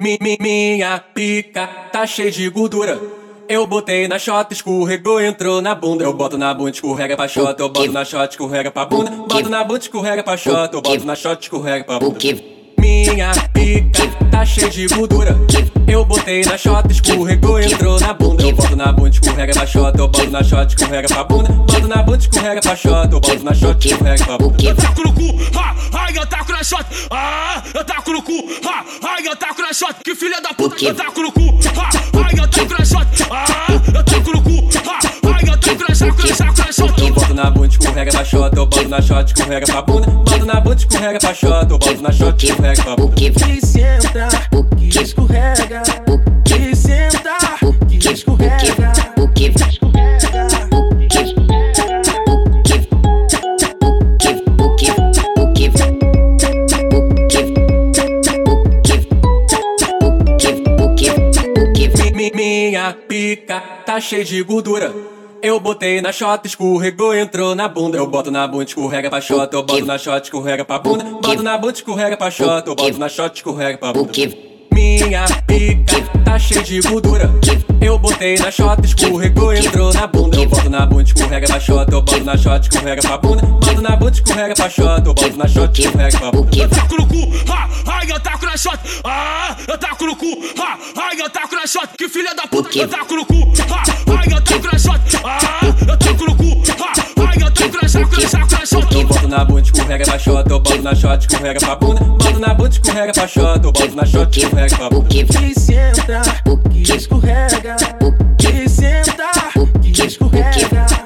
Mi, mi, minha pica tá cheia de gordura. Eu botei na shot, escorregou, entrou na bunda. Eu boto na bunda, escorrega pra shot. Eu boto na shot, escorrega pra bunda. Boto na bunda, escorrega pra shot. Eu boto na shot, escorrega pra bunda. Minha pica tá cheia de gordura. Eu botei na shot, escorregou, entrou na bunda. Eu boto na bunda, escorrega pra shot. Eu boto na shot, escorrega pra bunda. Boto na bunda, escorrega pra shot. Eu boto na shot, escorrega pra bunda. Eu taco no cu, ha, ai, eu taco na shot. Ah, eu taco no cu, ha, ai, eu taco na shot. Que filha da puta, eu taco no cu, ha, ai, eu taco na shot. Ah, eu taco no cu, ha, ai, eu taco na shot, taco na shot. Eu boto na bunda, escorrega pra shot. Eu boto na shot, escorrega pra bunda. Boto na bunda, escorrega pra shot. Eu boto na shot, escorrega pra bunda. Que senta, que escorrega, que senta, que escorrega, Mi, mi, minha pica tá cheia de gordura. Eu botei na shot, escorregou, entrou na bunda. Eu boto na bunda, escorrega pra shot. Eu boto na shot, escorrega pra bunda. Boto na bunda, escorrega pra shot. Eu boto na shot, escorrega pra bunda. Minha pica tá cheia de gordura. Eu botei na shot, escorregou, entrou na bunda. Eu boto na bunda, escorrega pra shot. Eu boto na shot, escorrega pra bunda. Boto na bunda, escorrega pra shot. Eu boto na shot, escorrega pra bunda. Eu taco no cu, ha, ai, Que filha da puta que tá no cu. Ah, ai, eu tô crachota. Ah, ah, eu tô no cu. Ai, eu tô crachota. Eu boto na bunda, escorrega pra xota. Eu boto na shot, escorrega pra bunda. Boto na bunda, escorrega pra xota. Eu boto na shot, escorrega pra bunda. Que senta, que escorrega. Que senta, que escorrega.